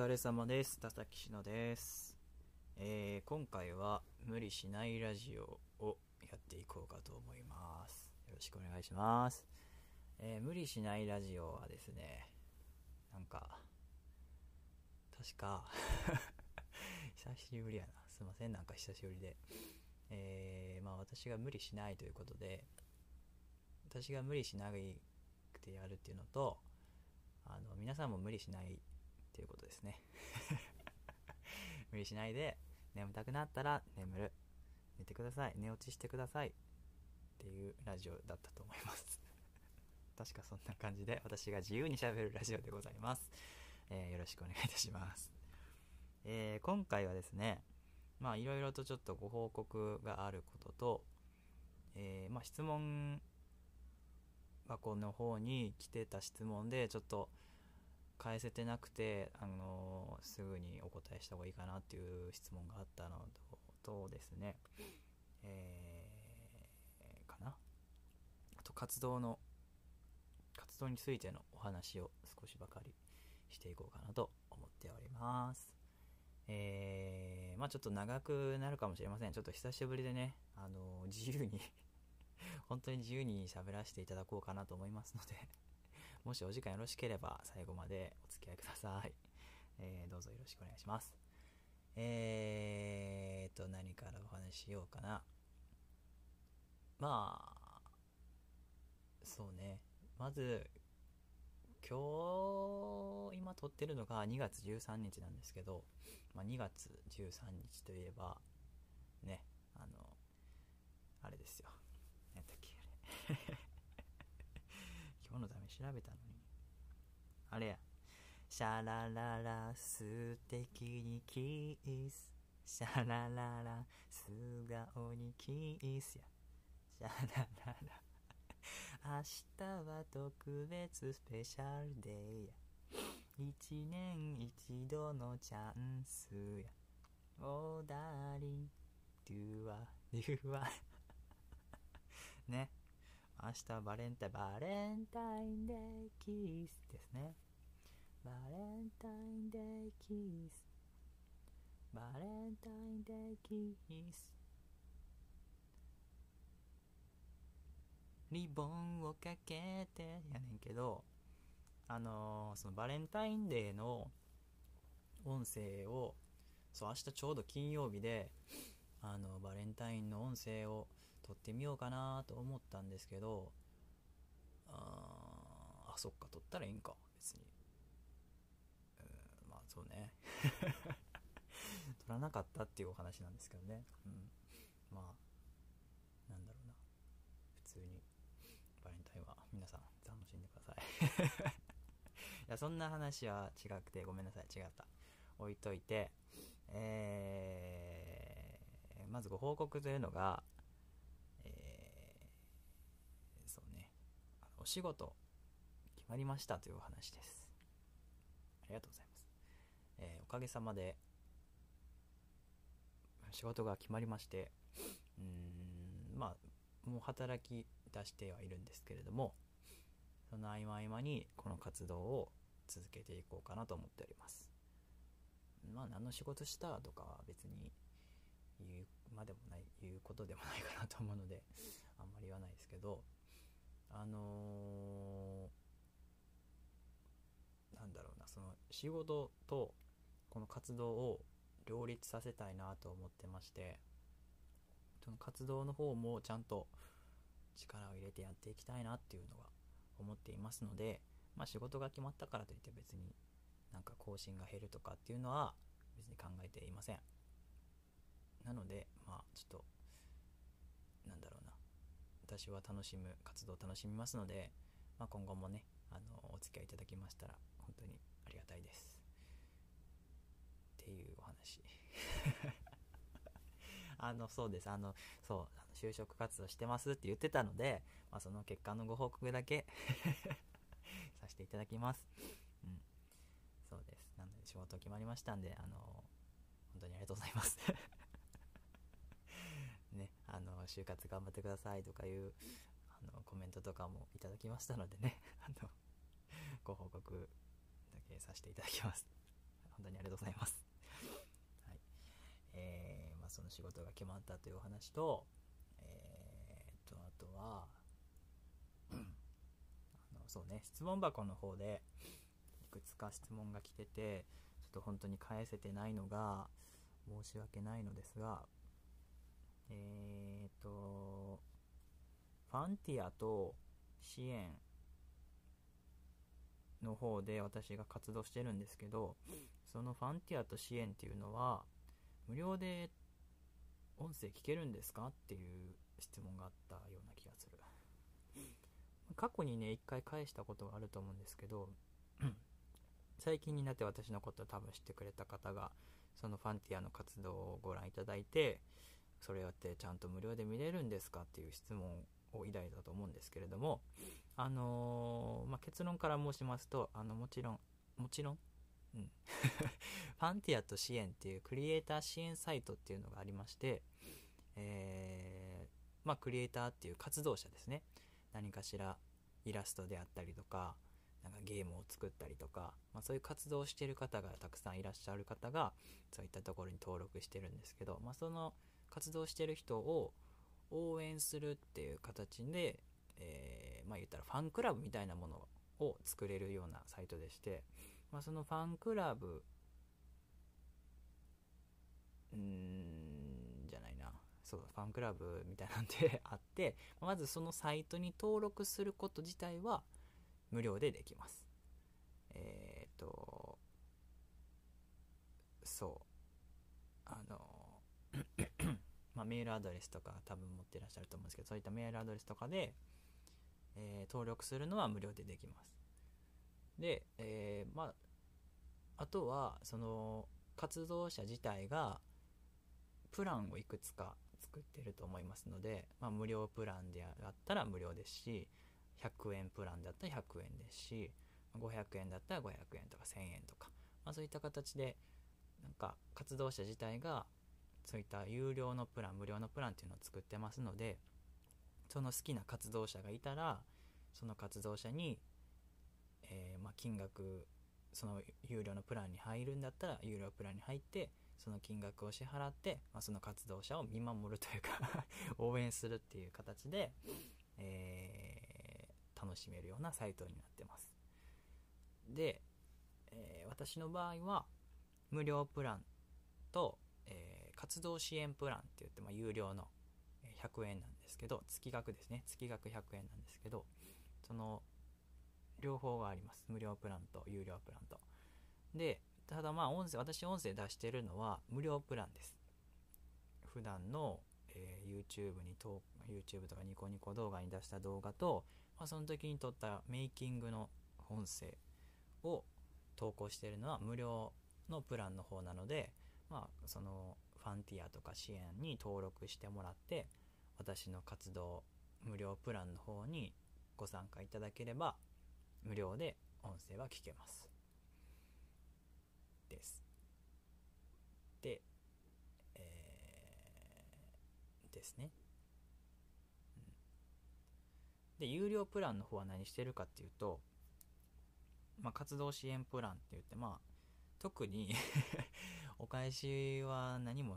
疲れ様です。田崎しのです。えー今回は無理しないラジオをやっていこうかと思います。よろしくお願いします。えー無理しないラジオはですね、なんか、確か、久しぶりやな。すいません、なんか久しぶりで。えーまあ私が無理しないということで、私が無理しなくてやるっていうのと、あの皆さんも無理しないっていうことですね。無理しないで眠たくなったら眠る。寝てください。寝落ちしてください。っていうラジオだったと思います。確かそんな感じで私が自由にしゃべるラジオでございます、えーよろしくお願いいたします、えー今回はですねまあいろいろとちょっとご報告があることと、えーまあ質問箱の方に来てた質問でちょっと返せてなくて、あのすぐにお答えした方がいいかなっていう質問があったのとですね、えーかな。あと活動の活動についてのお話を少しばかりしていこうかなと思っております。えーまあちょっと長くなるかもしれません。ちょっと久しぶりでね、あの自由に本当に自由に喋らせていただこうかなと思いますので。もしお時間よろしければ最後までお付き合いください。えーどうぞよろしくお願いします。えーと、何からお話ししようかな。まあ、そうね。まず、今日、今撮ってるのが2月13日なんですけど、まあ、2月13日といえば、ね、あの、あれですよ。何だっけ、あれ。今日のために調べたのに。あれや。シャラララ素敵にキス。シャラララ素顔にキスや。シャラララ。明日は特別スペシャルデーや。一年一度のチャンスや。おだり、ドゥワ、ドゥワ。ね。明日バレンタイン、バレンタインデーキースですね。バレンタインデーキース。バレンタインデーキース。リボンをかけてやねんけど、あのーそのバレンタインデーの音声を、そう、明日ちょうど金曜日で、あの、バレンタインの音声を撮ってみようかなと思ったんですけどああそっか撮ったらいいんか別に。うんまあそうね。撮らなかったっていうお話なんですけどね。うん。まあなんだろうな。普通にバレンタインは皆さん楽しんでください。いやそんな話は違くてごめんなさい違った。置いといてえーまずご報告というのがえーそうねあのお仕事決まりましたというお話です。ありがとうございます、えーおかげさまで仕事が決まりましてうーんまあもう働き出してはいるんですけれどもその合間合間にこの活動を続けていこうかなと思っております。まあ何の仕事したとかは別に言うまでもない言うことでもないかなと思うのであんまり言わないですけどあのーなんだろうなその仕事とこの活動を両立させたいなと思ってましてその活動の方もちゃんと力を入れてやっていきたいなっていうのが思っていますので、まあ、仕事が決まったからといって別になんか更新が減るとかっていうのは別に考えていません。なのでまあちょっとなんだろう私は楽しむ活動を楽しみますので、まあ、今後もねあのお付き合いいただきましたら本当にありがたいです。っていうお話。あのそうです。あのそうあの就職活動してますって言ってたので、まあ、その結果のご報告だけ させていただきます。うん。そうです。なので仕事決まりましたんであの本当にありがとうございます。あの就活頑張ってくださいとかいうあのコメントとかもいただきましたのでね あのご報告だけさせていただきます本当にありがとうございます。はい。えー、まあ、その仕事が決まったというお話と、えー、と、あとは、あの、そうね、質問箱の方で、いくつか質問が来てて、ちょっと本当に返せてないのが、申し訳ないのですが、えーと、ファンティアと支援の方で私が活動してるんですけど、そのファンティアと支援っていうのは、無料で音声聞けるんですかっていう質問があったような気がする。過去にね、一回返したことがあると思うんですけど、最近になって私のことを多分知ってくれた方が、そのファンティアの活動をご覧いただいて、それってちゃんと無料で見れるんですかっていう質問を抱いたと思うんですけれども、あのー、まあ、結論から申しますと、あの、もちろん、もちろん、うん。ファンティアと支援っていうクリエイター支援サイトっていうのがありまして、えー、まあ、クリエイターっていう活動者ですね。何かしらイラストであったりとか、なんかゲームを作ったりとか、まあ、そういう活動をしてる方がたくさんいらっしゃる方が、そういったところに登録してるんですけど、まあ、その活動してる人を応援するっていう形で、えー、まあ言ったらファンクラブみたいなものを作れるようなサイトでして、まあ、そのファンクラブ、んじゃないな。そう、ファンクラブみたいなんで あって、まずそのサイトに登録すること自体は無料でできます。えっ、と、そう。あの、まあ、メールアドレスとか多分持ってらっしゃると思うんですけど、そういったメールアドレスとかで、えー、登録するのは無料でできます。で、えー、まあ、あとは、その、活動者自体が、プランをいくつか作ってると思いますので、まあ、無料プランであったら無料ですし、100円プランだったら100円ですし、500円だったら500円とか1000円とか、まあ、そういった形で、なんか活動者自体がそういった有料のプラン、無料のプランっていうのを作ってますので、その好きな活動者がいたら、その活動者に、えー、まあ、金額、その有料のプランに入るんだったら、有料プランに入って、その金額を支払って、まあ、その活動者を見守るというか 応援するっていう形で、えー、楽しめるようなサイトになってます。で、えー、私の場合は、無料プランと、活動支援プランって言って、まあ、有料の100円なんですけど、月額ですね。月額100円なんですけど、その、両方があります。無料プランと有料プランと。で、ただまあ音声、私音声出してるのは無料プランです。普段の、えー、YouTube にと、YouTube とかニコニコ動画に出した動画と、まあ、その時に撮ったメイキングの音声を投稿してるのは無料のプランの方なので、まあ、そのファンティアとか支援に登録してもらって、私の活動無料プランの方にご参加いただければ、無料で音声は聞けます。です。で、えー、ですね。うんで、有料プランの方は何してるかっていうと、まあ、活動支援プランって言って、まあ、特にお返しは何も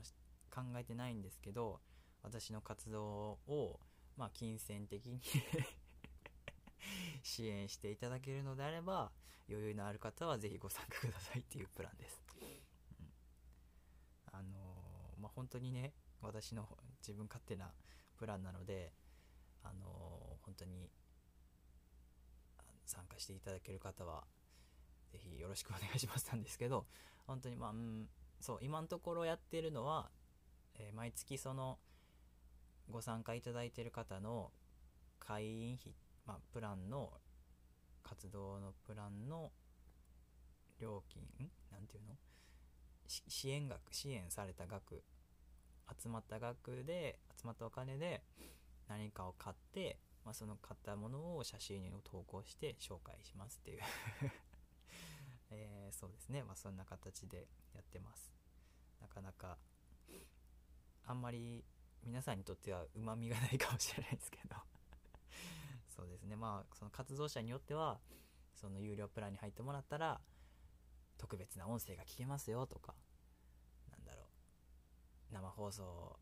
考えてないんですけど、私の活動を、まあ、金銭的に 支援していただけるのであれば、余裕のある方はぜひご参加くださいっていうプランです。うん、あのー、まあ、本当にね、私の自分勝手なプランなので、あのー、本当に参加していただける方は、ぜひよろしくお願いしますなんですけど、本当にまあ、うん、そう、今のところやってるのは、えー、毎月その、ご参加いただいてる方の会員費、まあ、プランの、活動のプランの料金、なんていうの？支援額、支援された額、集まった額で、集まったお金で何かを買って、まあ、その買ったものを写真を投稿して紹介しますっていう。そうですね。まあ、そんな形でやってます。なかなか、あんまり皆さんにとっては旨味がないかもしれないですけど そうですね。まあ、その活動者によっては、その有料プランに入ってもらったら、特別な音声が聞けますよとか、なんだろう、生放送、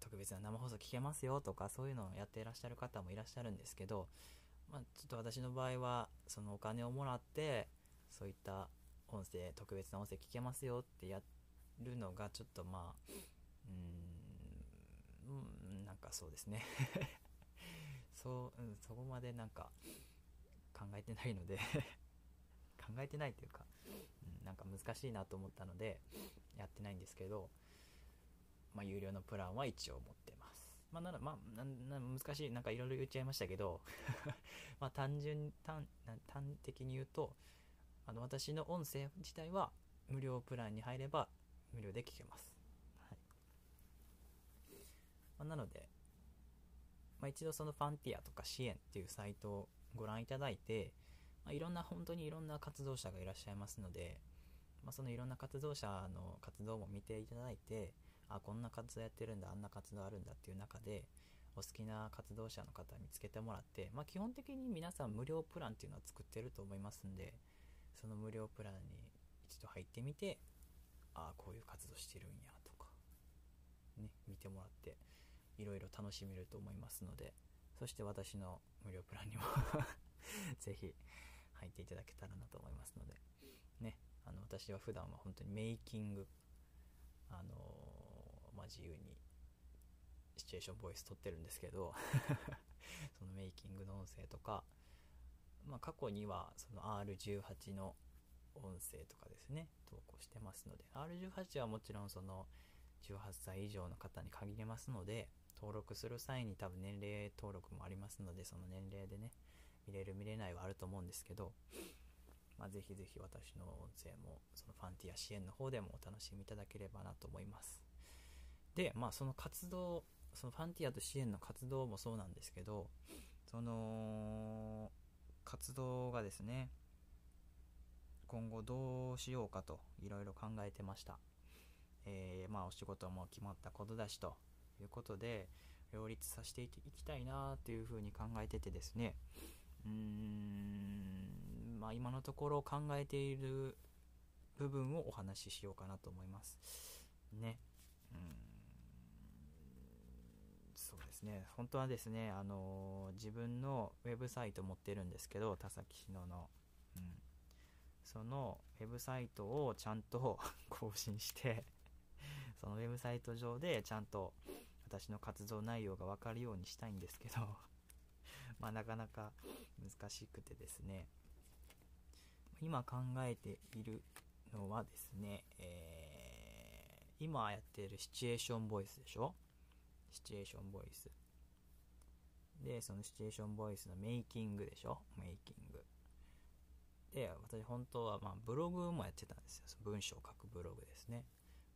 特別な生放送聞けますよとか、そういうのをやっていらっしゃる方もいらっしゃるんですけど、まあ、ちょっと私の場合は、そのお金をもらって、そういった音声、特別な音声聞けますよってやるのが、ちょっとまあ、うーん、なんかそうですね そう、うん、そこまでなんか考えてないので 考えてないというか、うん、なんか難しいなと思ったのでやってないんですけど、まあ、有料のプランは一応持ってます。まあ、なら、まあ、な難しい、なんかいろいろ言っちゃいましたけど まあ、単純、単、端的に言うと、あの、私の音声自体は無料プランに入れば無料で聞けます。はい。まあ、なので、まあ、一度そのファンティアとか支援っていうサイトをご覧いただいて、まあ、いろんな本当にいろんな活動者がいらっしゃいますので、まあ、そのいろんな活動者の活動も見ていただいてあこんな活動やってるんだあんな活動あるんだっていう中でお好きな活動者の方見つけてもらって、まあ、基本的に皆さん無料プランっていうのを作ってると思いますんでその無料プランに一度入ってみてああこういう活動してるんやとかね見てもらっていろいろ楽しめると思いますのでそして私の無料プランにも ぜひ入っていただけたらなと思いますので、ね、あの私は普段は本当にメイキング、あのー、まあ、自由にシチュエーションボイス撮ってるんですけど そのメイキングの音声とか、まあ、過去にはその R18 の音声とかですね投稿してますので R18 はもちろんその18歳以上の方に限りますので登録する際に多分年齢登録もありますのでその年齢でね見れる見れないはあると思うんですけど、まあ、ぜひぜひ私の音声もそのファンティア支援の方でもお楽しみいただければなと思います。でまあその活動そのファンティアと支援の活動もそうなんですけどその活動がですね今後どうしようかといろいろ考えてました、えー、まあお仕事も決まったことだしということで両立させていきたいなというふうに考えててですねうーん、まあ、今のところ考えている部分をお話ししようかなと思います。ね。うんね。本当はですね、あのー、自分のウェブサイト持ってるんですけど、田崎しのの。うん。そのウェブサイトをちゃんと 更新してそのウェブサイト上でちゃんと私の活動内容が分かるようにしたいんですけど まあなかなか難しくてですね今考えているのはですね、えー、今やってるシチュエーションボイスでしょ？シチュエーションボイス。でそのシチュエーションボイスのメイキングでしょ？メイキング。で私本当はまあブログもやってたんですよ。文章を書くブログですね。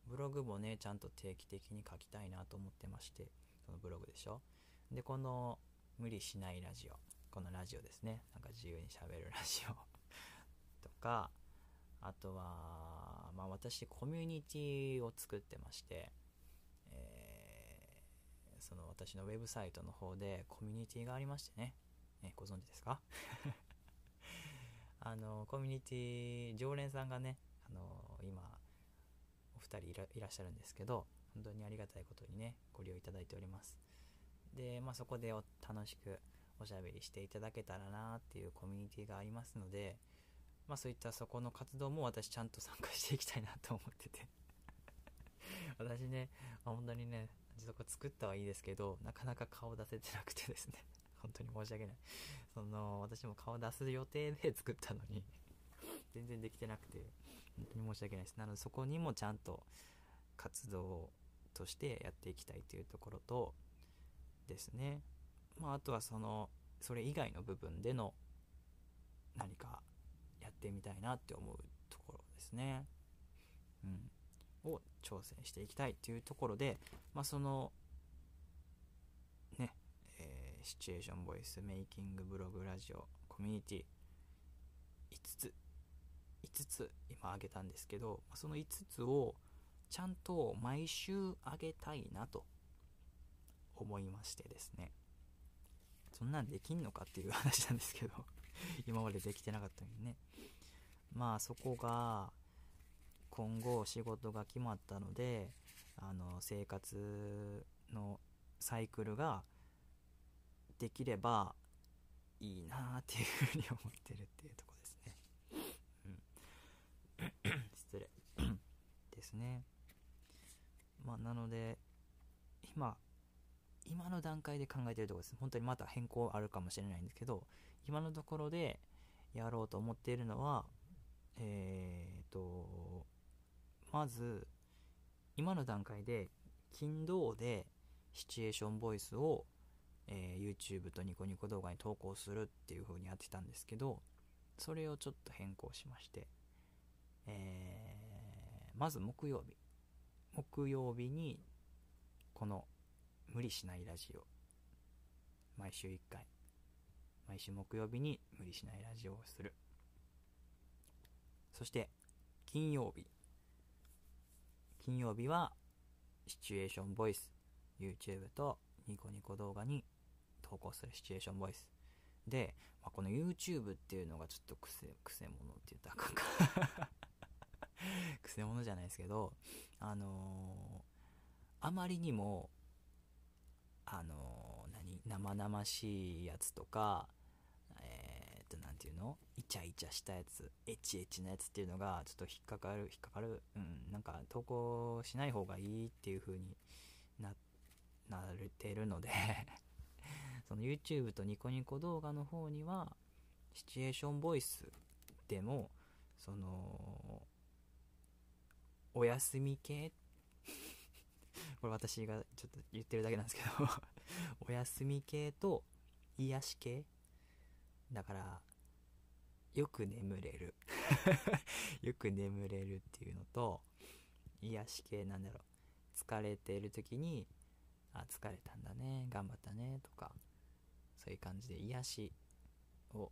ブログもねちゃんと定期的に書きたいなと思ってましてそのブログでしょ？でこの無理しないラジオ。このラジオですね。なんか自由にしゃべるラジオ。とかあとは、まあ、私コミュニティを作ってまして、その私のウェブサイトの方でコミュニティがありましてね。ねご存知ですか？あのコミュニティ常連さんがねあの今お二人いらっしゃるんですけど本当にありがたいことにねご利用いただいております。で、まあ、そこで楽しくおしゃべりしていただけたらなっていうコミュニティがありますので、まあ、そういったそこの活動も私ちゃんと参加していきたいなと思ってて。私ね、本当にねそこ作ったはいいですけどなかなか顔出せてなくてですね 本当に申し訳ないその私も顔出す予定で作ったのに全然できてなくて本当に申し訳ないですなのでそこにもちゃんと活動としてやっていきたいというところとですね。まあ、あとはその、それ以外の部分での何かやってみたいなって思うところですね。うん。を挑戦していきたいっていうところで、まあ、その、ね、えー、シチュエーションボイス、メイキング、ブログ、ラジオ、コミュニティ、5つ、5つ今挙げたんですけど、その5つをちゃんと毎週あげたいなと思いましてですね。そんなんできんのかっていう話なんですけど今までできてなかったのにね。まあそこが今後仕事が決まったのであの生活のサイクルができればいいなっていうふうに思ってるっていうとこですね。うん、失礼ですね。まあ、なので、今、今の段階で考えてるところです。本当にまた変更あるかもしれないんですけど、今のところでやろうと思っているのは、えーと、まず、今の段階で、金土でシチュエーションボイスをえー、YouTube とニコニコ動画に投稿するっていう風にやってたんですけど、それをちょっと変更しまして、えー、まず木曜日。木曜日に、この無理しないラジオ。毎週1回。毎週木曜日に無理しないラジオをする。そして、金曜日。金曜日は、シチュエーションボイス、YouTube とニコニコ動画に投稿するシチュエーションボイス。で、まあ、この YouTube っていうのがちょっと癖、癖者って言ったらかんか 癖者じゃないですけど、あのー、あまりにも、あのー、何、生々しいやつとか、と、なんていうの？イチャイチャしたやつ、エチエチなやつっていうのが、ちょっと引っかかる、引っかかる、うん、なんか投稿しない方がいいっていう風にな、なれてるので。その YouTube とニコニコ動画の方には、シチュエーションボイスでも、その、お休み系？これ私がちょっと言ってるだけなんですけど。お休み系と癒し系だから、よく眠れる よく眠れるっていうのと、癒し系なんだろう。疲れている時に、あ、疲れたんだね、頑張ったね、とか、そういう感じで癒しを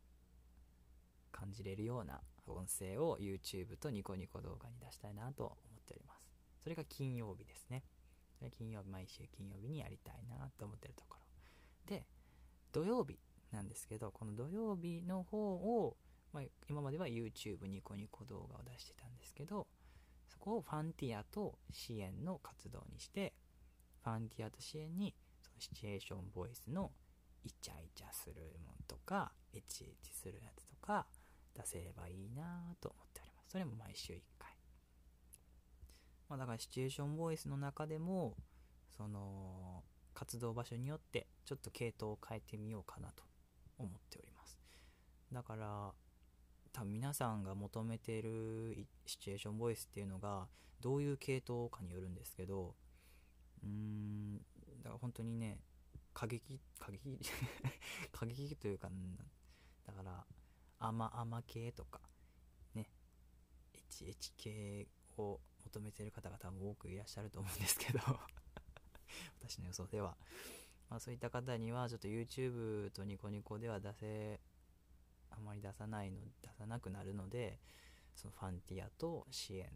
感じれるような音声を YouTube とニコニコ動画に出したいなと思っております。それが金曜日ですね。それ金曜日、毎週金曜日にやりたいなと思ってるところ。で、土曜日なんですけど、この土曜日の方を、まあ、今までは YouTube ニコニコ動画を出してたんですけど、そこをファンティアと支援の活動にして、ファンティアと支援にそのシチュエーションボイスのイチャイチャするもんとか、エチエチするやつとか出せればいいなと思っております。それも毎週1回。まあだからシチュエーションボイスの中でも、その、活動場所によってちょっと系統を変えてみようかなと思っております。だから、多分皆さんが求めてるシチュエーションボイスっていうのがどういう系統かによるんですけど、うーん、だから本当にね、過激、過激 過激というか、だから、甘々系とか、ね、エチエチ系を求めてる方が多分多くいらっしゃると思うんですけど 私の予想では。まあそういった方にはちょっと YouTube とニコニコでは出せ、あまり出さないの、出さなくなるので、そのファンティアと支援っ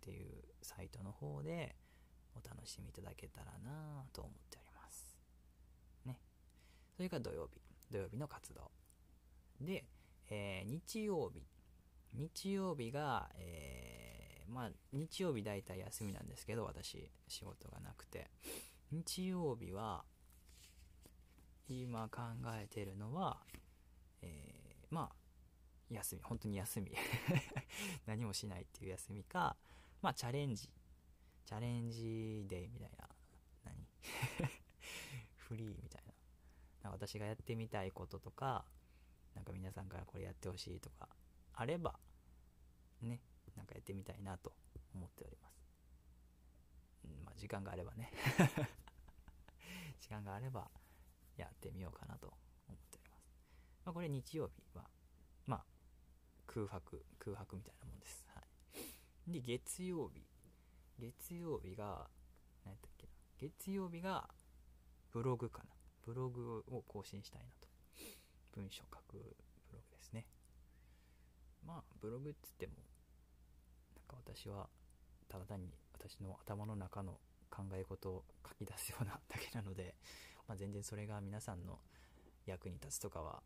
ていうサイトの方でお楽しみいただけたらなと思っておりますね。それが土曜日。土曜日の活動。で、えー、日曜日。日曜日が、えー、まあ、日曜日大体休みなんですけど、私、仕事がなくて。日曜日は、今考えてるのは、えー、まあ、休み、本当に休み。何もしないっていう休みか、まあ、チャレンジ。チャレンジデーみたいな。何？フリーみたいな。な私がやってみたいこととか、なんか皆さんからこれやってほしいとか、あれば、ね、なんかやってみたいなと思っております。うん、まあ、時間があればね 時間があれば、やってみようかなと思っております。まあ、これ日曜日は、まあ、空白、空白みたいなもんです。はい。で、月曜日。月曜日が、何やったっけな。月曜日が、ブログかな。ブログを更新したいなと。文章書くブログですね。まあ、ブログっつっても、なんか私は、ただ単に私の頭の中の考え事を書き出すようなだけなので、まあ、全然それが皆さんの役に立つとかは、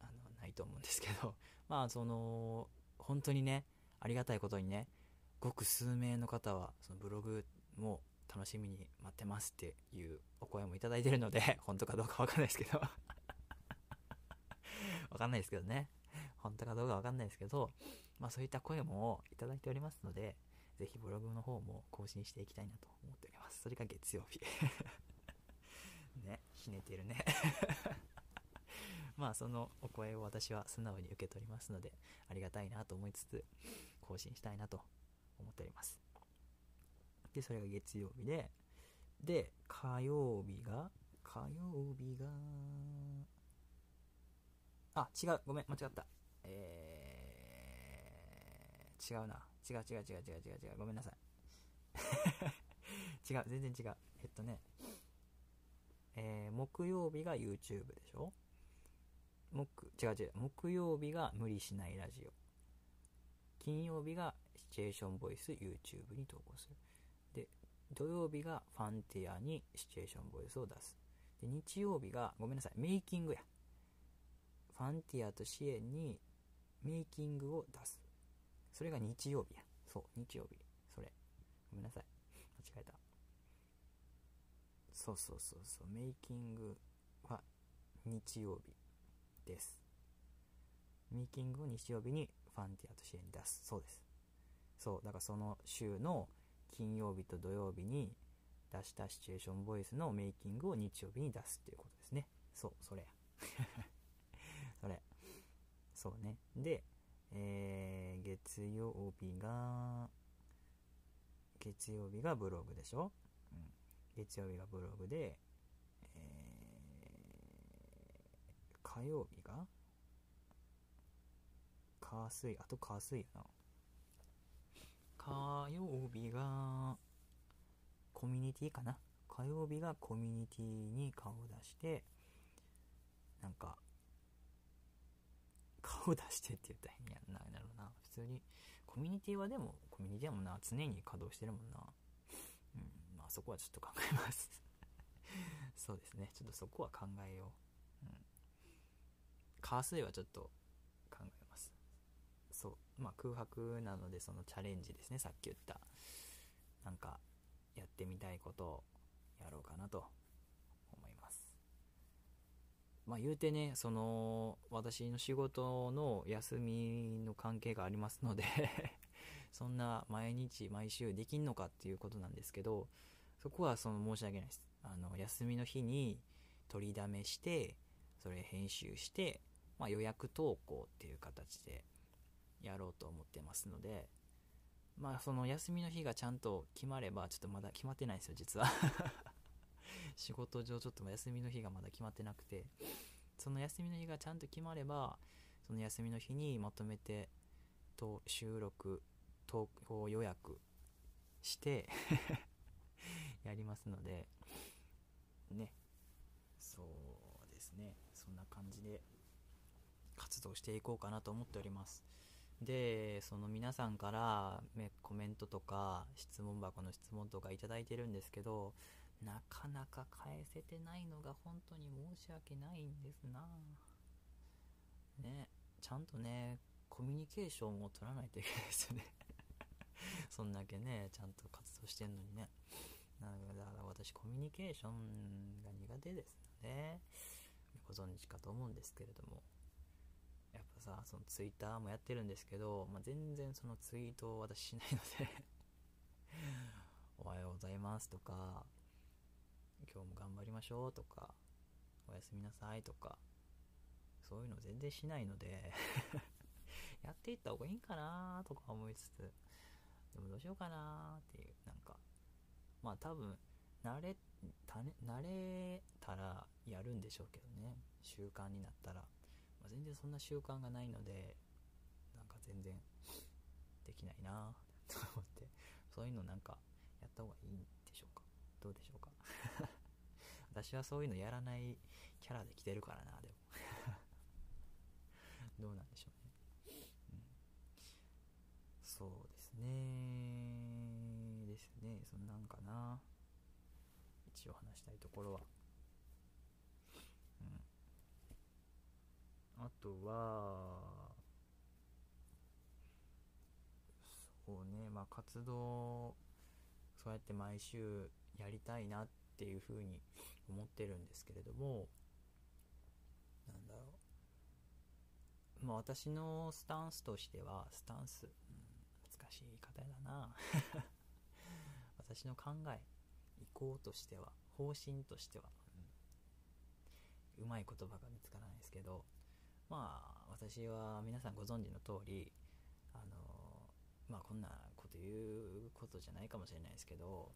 あの、ないと思うんですけど、まあ、その、本当にね、ありがたいことにね、ごく数名の方はそのブログも楽しみに待ってますっていうお声もいただいてるので 本当かどうかわかんないですけど。わかんないですけどね。本当かどうかわかんないですけどまあそういった声もいただいておりますのでぜひブログの方も更新していきたいなと思っております。それが月曜日。ねひねてるね。まあそのお声を私は素直に受け取りますのでありがたいなと思いつつ更新したいなと思っております。でそれが月曜日でで火曜日が火曜日があ違うごめん間違った。えー、違うな。違う違う違う違う違う違う。ごめんなさい。違う全然違う。えっとねえー、木曜日が YouTube でしょ？木、違う違う、木曜日が無理しないラジオ。金曜日がシチュエーションボイス YouTube に投稿する。で、土曜日がファンティアにシチュエーションボイスを出す。で、日曜日が、ごめんなさい、メイキングや。ファンティアと支援にメイキングを出す。それが日曜日や。そう、日曜日。それ。ごめんなさい。間違えた。そうそうそうそう、メイキングは日曜日。です。ミーキングを日曜日にファンティアと支援に出す。そうです。そう、だからその週の金曜日と土曜日に出したシチュエーションボイスのメイキングを日曜日に出すっていうことですね。そう、それや。それ。そうね。で、えー、月曜日が、月曜日がブログでしょ、月曜日がブログで、火曜日が火水、あと火水やな。火曜日がコミュニティかな？火曜日がコミュニティに顔を出して、なんか、顔出してって言ったら変やんな、なるな。普通に、コミュニティはでも、コミュニティはもな、常に稼働してるもんな。まあそこはちょっと考えます そうですね。ちょっとそこは考えよう。火水はちょっと考えます。そう。まあ空白なのでそのチャレンジですね。さっき言った。なんかやってみたいことをやろうかなと思います。まあ言うてね、その私の仕事の休みの関係がありますので そんな毎日毎週できんのかっていうことなんですけど、そこはその申し訳ないです。あの休みの日に取りだめして、それ編集して、まあ、予約投稿っていう形でやろうと思ってますので、まあ、その休みの日がちゃんと決まれば、ちょっとまだ決まってないんですよ、実は 仕事上ちょっと休みの日がまだ決まってなくて、その休みの日がちゃんと決まれば、その休みの日にまとめて、と収録、投稿予約してますので、ね、そうですね、そんな感じで活動していこうかなと思っております。で、その皆さんからコメントとか質問箱の質問とかいただいてるんですけど、なかなか返せてないのが本当に申し訳ないんですなね、ちゃんとね、コミュニケーションを取らないといけないですよね そんだけね、ちゃんと活動してんのにね。だから私コミュニケーションが苦手ですので、ご存知かと思うんですけれども、やっぱさ、そのツイッターもやってるんですけど、まあ、全然そのツイートを私しないので。おはようございますとか、今日も頑張りましょうとか、おやすみなさいとか、そういうの全然しないので。やっていった方がいいんかなとか思いつつ、でもどうしようかなっていう、なん、まあ多分、慣れ、慣れたらやるんでしょうけどね。習慣になったら。まあ、全然そんな習慣がないので、なんか全然できないなと思って、そういうのなんかやった方がいいんでしょうか？どうでしょうか？私はそういうのやらないキャラで来てるからな、でも どうなんでしょうね。うん、そうですね。ですね。そんなんかな。一応話したいところは。うん。あとは、そうね、まあ活動そうやって毎週やりたいなっていうふうに思ってるんですけれどもなんだろう。まあ私のスタンスとしてはスタンス、うん、難しい言い方だな。私の考え意向としては方針としては、うん、うまい言葉が見つからないですけどまあ私は皆さんご存知の通りあのまあこんなこと言うことじゃないかもしれないですけど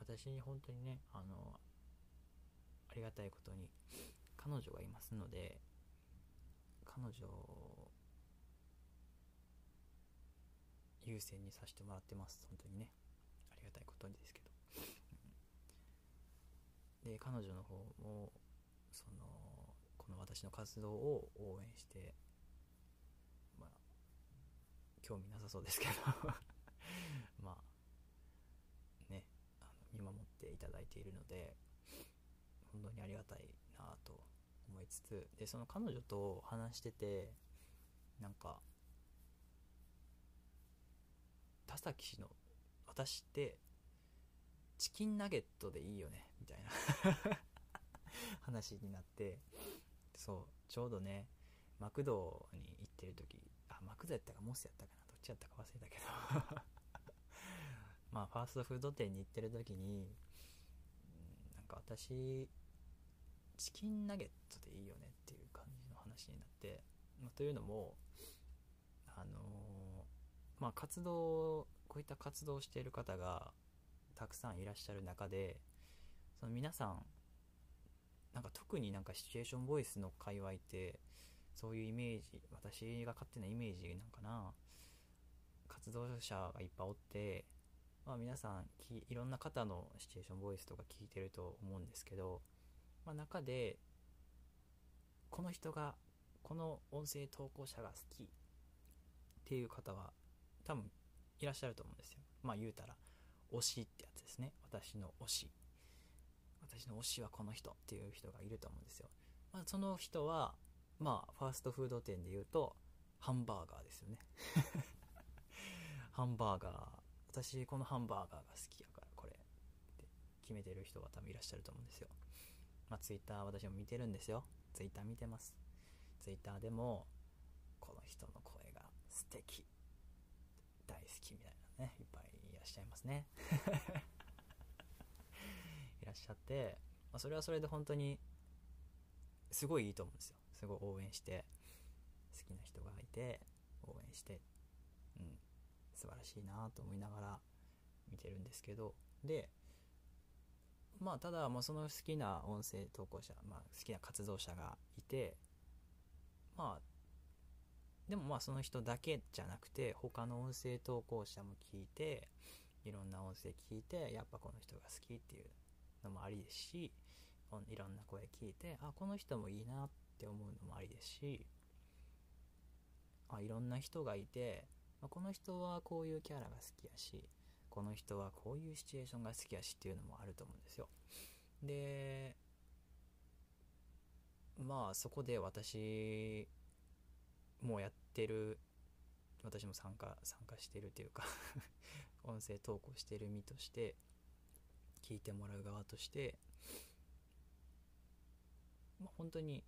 私に本当にねあのありがたいことに彼女がいますので彼女を優先にさせてもらってます。本当にね。ありがたいことにですけど、で彼女の方もそのこの私の活動を応援してまあ興味なさそうですけど。まあねあの見守っていただいているので本当にありがたいなと思いつつでその彼女と話しててなんか田崎氏の私ってチキンナゲットでいいよね？みたいな。話になって。そう。ちょうどねマクドに行ってる時あマクドやったかモスやったかな？どっちやったか忘れたけど。まあファーストフード店に行ってる時になんか私チキンナゲットでいいよねっていう感じの話になって、まあ、というのもあのー、まあ活動こういった活動をしている方がたくさんいらっしゃる中でその皆さんなんか特になんかシチュエーションボイスの界隈ってそういうイメージ私が勝手なイメージなんかな活動者がいっぱいおって、まあ、皆さんいろんな方のシチュエーションボイスとか聞いてると思うんですけどまあ、中でこの人がこの音声投稿者が好きっていう方は多分いらっしゃると思うんですよ。まあ言うたら。推しってやつですね私の推し私の推しはこの人っていう人がいると思うんですよ、まあ、その人はまあファーストフード店で言うとハンバーガーですよね ハンバーガー私このハンバーガーが好きやからこれって決めてる人が多分いらっしゃると思うんですよまあ、ツイッター私も見てるんですよ。ツイッター見てます。ツイッターでも、この人の声が素敵。大好きみたいなね、いっぱいらっしゃいますね。いらっしゃって、まあ、それはそれで本当に、すごいいいと思うんですよ。すごい応援して、好きな人がいて、応援して、うん、素晴らしいなと思いながら見てるんですけど、で、まあただもうその好きな音声投稿者、まあ、好きな活動者がいてまあでもまあその人だけじゃなくて他の音声投稿者も聞いていろんな音声聞いてやっぱこの人が好きっていうのもありですしいろんな声聞いてあこの人もいいなって思うのもありですしあいろんな人がいてこの人はこういうキャラが好きやしこの人はこういうシチュエーションが好きやしっていうのもあると思うんですよ。でまあそこで私もうやってる私も参加参加してるというか 音声投稿してる身として聞いてもらう側として、まあ、本当に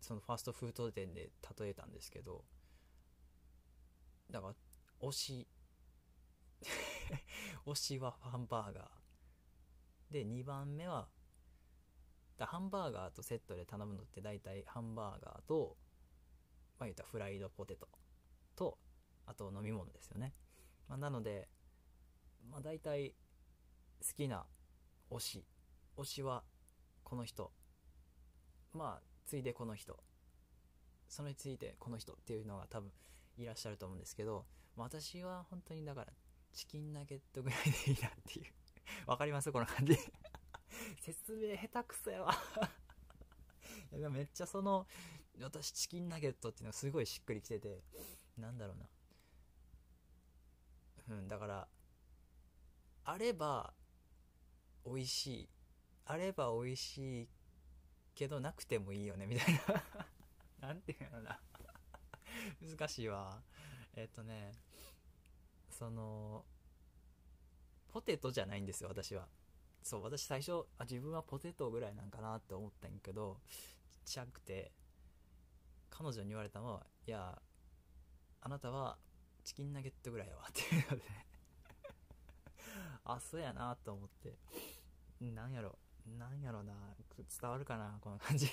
そのファーストフード店で例えたんですけどだから推し 推しはハンバーガー。で2番目はだハンバーガーとセットで頼むのって大体ハンバーガーとまあ言ったフライドポテトとあと飲み物ですよね、まあ、なのでまあ大体好きな推し。推しはこの人。まあついでこの人。それについてこの人っていうのが多分いらっしゃると思うんですけど私は本当にだからチキンナゲットぐらいでいいなっていう。わかります？この感じ。説明下手くそやわ。いやめっちゃその私チキンナゲットっていうのがすごいしっくりきててなんだろうな。うんだからあれば美味しい。あれば美味しいけどなくてもいいよねみたいな。なんていうのな。難しいわ。えっとね、その、ポテトじゃないんですよ、私は。そう、私最初、あ、自分はポテトぐらいなんかなって思ったんやけど、ちっちゃくて、彼女に言われたのは、いや、あなたはチキンナゲットぐらいやわっていうので。あ、そうやなと思って、なんやろ、なんやろな、伝わるかな、この感じ。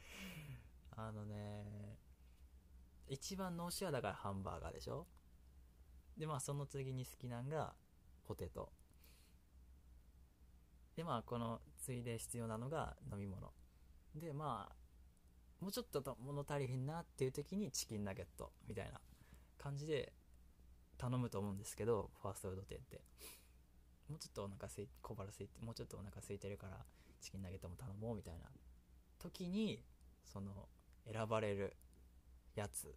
あのね、一番のしはだからハンバーガーでしょ？で、まあその次に好きなんがポテト。で、まあこの次いで必要なのが飲み物。で、まあ、もうちょっと物足りへんなっていう時にチキンナゲットみたいな感じで頼むと思うんですけど、ファーストフード店って。もうちょっとお腹すい、小腹すいて、もうちょっとお腹空いてるからチキンナゲットも頼もうみたいな時に、その選ばれるやつ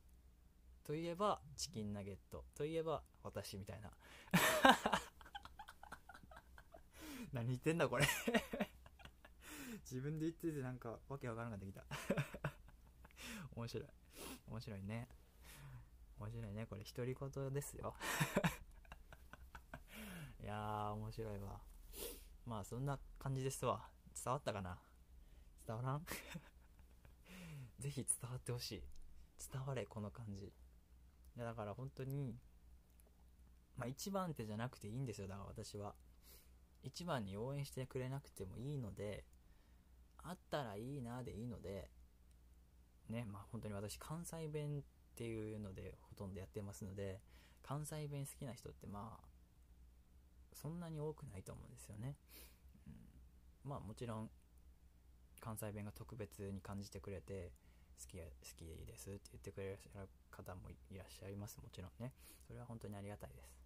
といえばチキンナゲットといえば私みたいな何言ってんだこれ。自分で言っててなんかわけわからなくなってきた。面白い。面白いね。面白いね。これ独り言ですよ。いやー面白いわ。まあそんな感じですわ。伝わったかな？伝わらん？ぜひ伝わってほしい。伝われこの感じ。いやだから本当にまあ一番手じゃなくていいんですよ。だから私は。一番に応援してくれなくてもいいのであったらいいなでいいのでねまあ本当に私関西弁っていうのでほとんどやってますので関西弁好きな人ってまあそんなに多くないと思うんですよね、うん、まあもちろん関西弁が特別に感じてくれて好き好きでいいですって言ってくれる方もいらっしゃいます。もちろんね。それは本当にありがたいです。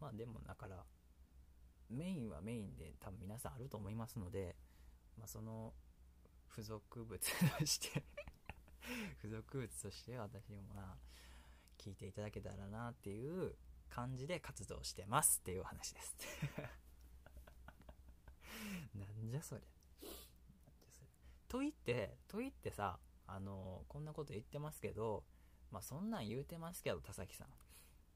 まあでもだからメインはメインで多分皆さんあると思いますので、まあ、その付属物として 付属物として私もまあ聞いていただけたらなっていう感じで活動してますっていう話です。なんじゃそりゃ。と言ってと言ってさあのこんなこと言ってますけどまあそんなん言うてますけど田崎さん。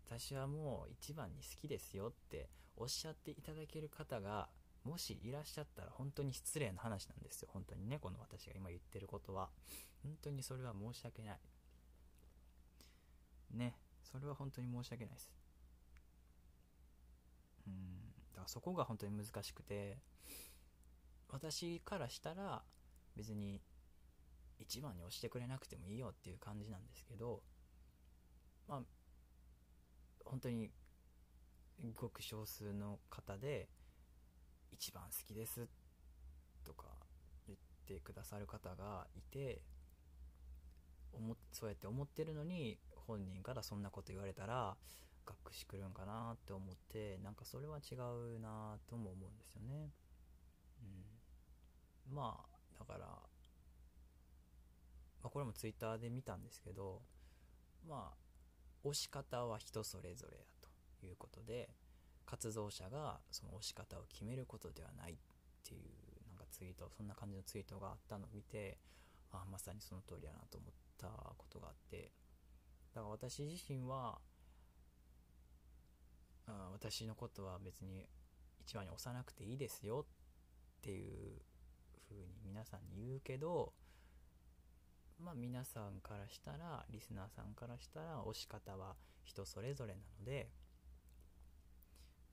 私はもう一番に好きですよっておっしゃっていただける方がもしいらっしゃったら本当に失礼な話なんですよ。本当にねこの私が今言ってることは。本当にそれは申し訳ない。ねそれは本当に申し訳ないです。うんだからそこが本当に難しくて私からしたら別に一番に押してくれなくてもいいよっていう感じなんですけどまあ本当にごく少数の方で一番好きですとか言ってくださる方がいて思そうやって思ってるのに本人からそんなこと言われたらがっくしくるんかなって思ってなんかそれは違うなとも思うんですよね。うん、まあだから、まあ、これもツイッターで見たんですけどまあ押し方は人それぞれやということで活動者がその押し方を決めることではないっていうなんかツイートそんな感じのツイートがあったのを見てあまさにその通りやなと思ったことがあってだから私自身はあ私のことは別に一番に押さなくていいですよっていう風に皆さんに言うけどまあ皆さんからしたらリスナーさんからしたら押し方は人それぞれなので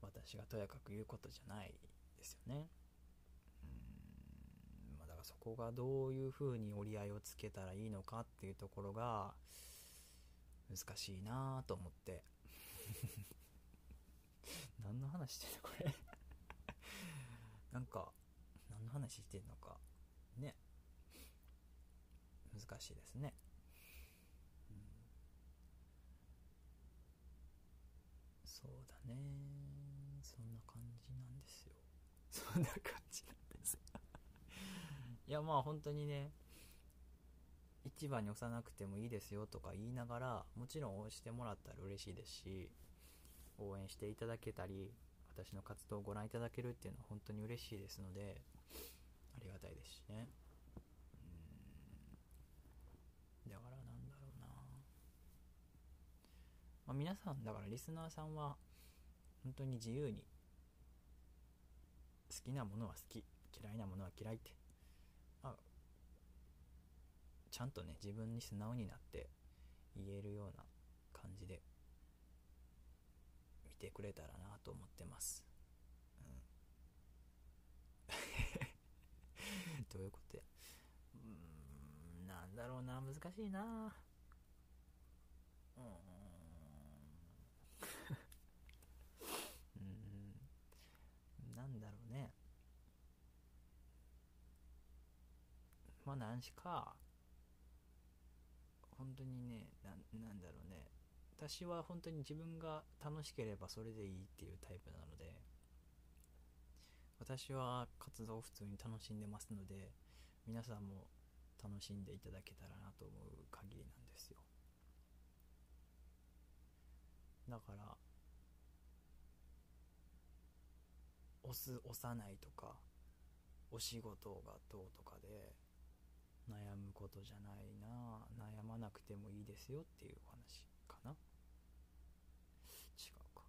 私がとやかく言うことじゃないですよね。うん。まあだからそこがどういう風に折り合いをつけたらいいのかっていうところが難しいなと思って。何の話してんのこれ。なんか何の話してんのか。ね。難しいですね、そうだねそんな感じなんですよそんな感じなんですいやまあ本当にね一番に押さなくてもいいですよとか言いながらもちろん押してもらったら嬉しいですし応援していただけたり私の活動をご覧いただけるっていうのは本当に嬉しいですのでありがたいですしね。うん。だからなんだろうな。まあ、皆さんだからリスナーさんは本当に自由に好きなものは好き嫌いなものは嫌いって、あ、ちゃんとね自分に素直になって言えるような感じで見てくれたらなと思ってます、うん、どういうことや？うんなんだろうな。難しいな。うん。まあ何しか本当にねなんだろうね。私は本当に自分が楽しければそれでいいっていうタイプなので私は活動を普通に楽しんでますので皆さんも楽しんでいただけたらなと思う限りなんですよ。だから押す押さないとかお仕事がどうとかで悩むことじゃないな。悩まなくてもいいですよっていうお話かな。違うか。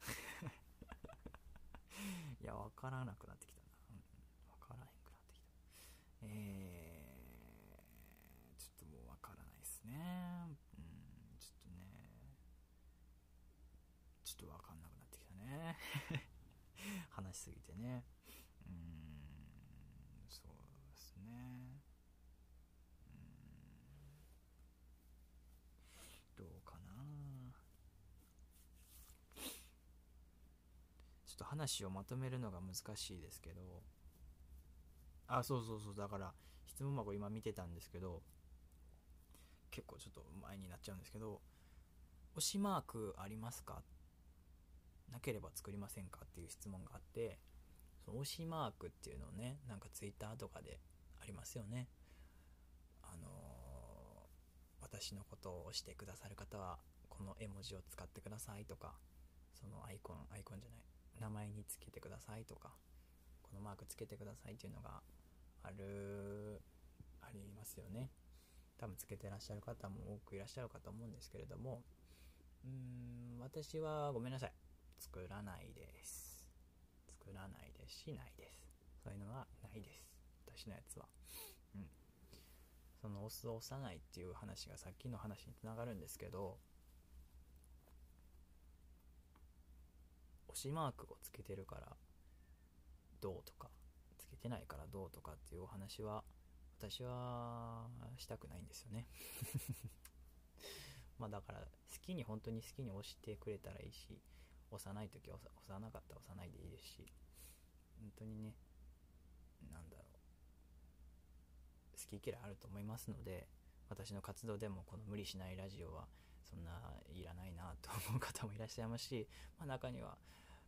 いや分からなくなってきたな、うん、分からへんくなってきた。えー、ちょっともう分からないですね。うんちょっとね。ちょっと分かんなくなってきたね。話しすぎてね。と話をまとめるのが難しいですけど。あそうそうそう。だから質問箱今見てたんですけど。結構ちょっと前になっちゃうんですけど。推しマークありますか？なければ作りませんかっていう質問があって。その推しマークっていうのをねなんか Twitter とかでありますよね。あのー、私のことを押してくださる方はこの絵文字を使ってくださいとかそのアイコンアイコンじゃない。名前につけてくださいとかこのマークつけてくださいっていうのがあるありますよね。多分つけてらっしゃる方も多くいらっしゃるかと思うんですけれどもうーん私はごめんなさい。作らないです。作らないですしないです。そういうのはないです。私のやつは。うん。その押す押さないっていう話がさっきの話につながるんですけど星マークをつけてるからどうとかつけてないからどうとかっていうお話は私はしたくないんですよね。まあだから好きに本当に好きに押してくれたらいいし押さない時は押さなかったら押さないでいいですし本当にねなんだろう。好き嫌いあると思いますので私の活動でもこの無理しないラジオはそんないらないなと思う方もいらっしゃいますし、まあ、中には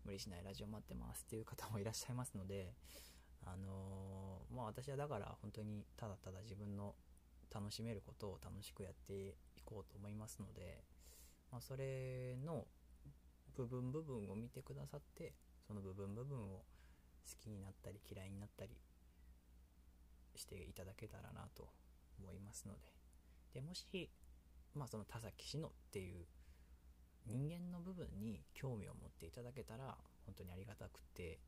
無理しないラジオ待ってますっていう方もいらっしゃいますので、あのー、まあ私はだから本当にただただ自分の楽しめることを楽しくやっていこうと思いますので、まあ、それの部分部分を見てくださってその部分部分を好きになったり嫌いになったりしていただけたらなと思いますので。でもしまあその田崎氏のっていう人間の部分に興味を持っていただけたら本当にありがたくて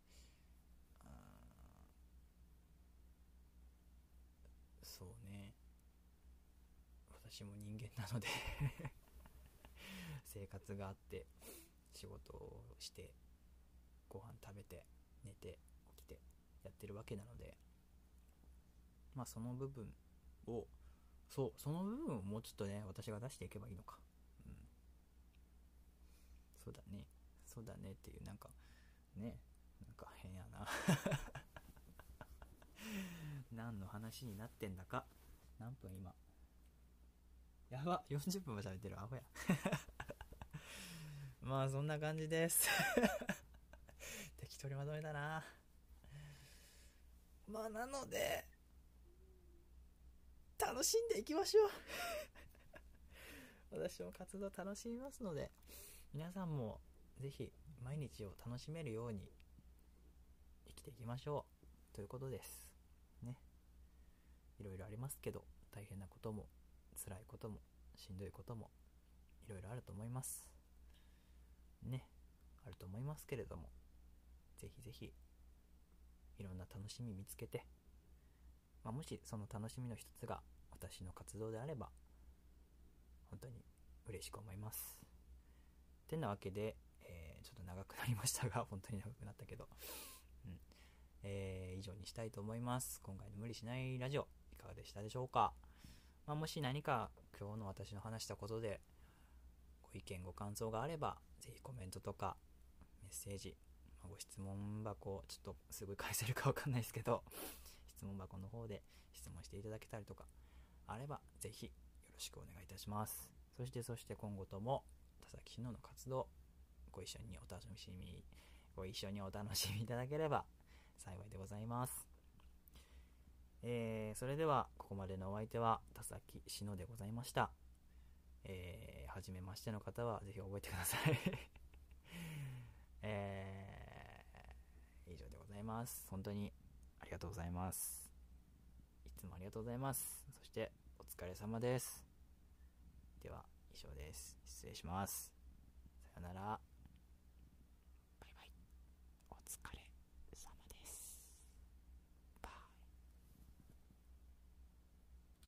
そうね。私も人間なので生活があって仕事をしてご飯食べて寝て起きてやってるわけなのでまあその部分をそうその部分をもうちょっとね私が出していけばいいのか。そうだね。そうだねっていうなんかねなんか変やな。何の話になってんだか。何分今。やば40分も喋ってるアホや。まあそんな感じです。適当にまとめたな。まあなので楽しんでいきましょう。私も活動楽しみますので。皆さんもぜひ毎日を楽しめるように生きていきましょうということです。ね。いろいろありますけど大変なことも辛いこともしんどいこともいろいろあると思います。ね。あると思いますけれどもぜひぜひいろんな楽しみ見つけて、まあ、もしその楽しみの一つが私の活動であれば本当に嬉しく思います。てなわけで、えー、ちょっと長くなりましたが 本当に長くなったけど、うん。えー、以上にしたいと思います。今回の無理しないラジオいかがでしたでしょうか、まあ、もし何か今日の私の話したことでご意見ご感想があればぜひコメントとかメッセージ、まあ、ご質問箱ちょっとすぐ返せるかわかんないですけど質問箱の方で質問していただけたりとかあればぜひよろしくお願いいたします。そしてそして今後とも田崎志乃の活動ご一緒にお楽しみご一緒にお楽しみいただければ幸いでございます。えー、それではここまでのお相手は田崎志乃でございました。えー、初めましての方はぜひ覚えてください。えー、以上でございます。本当にありがとうございます。いつもありがとうございます。そしてお疲れ様です。では。以上です。失礼します。さよなら。バイバイ。お疲れ。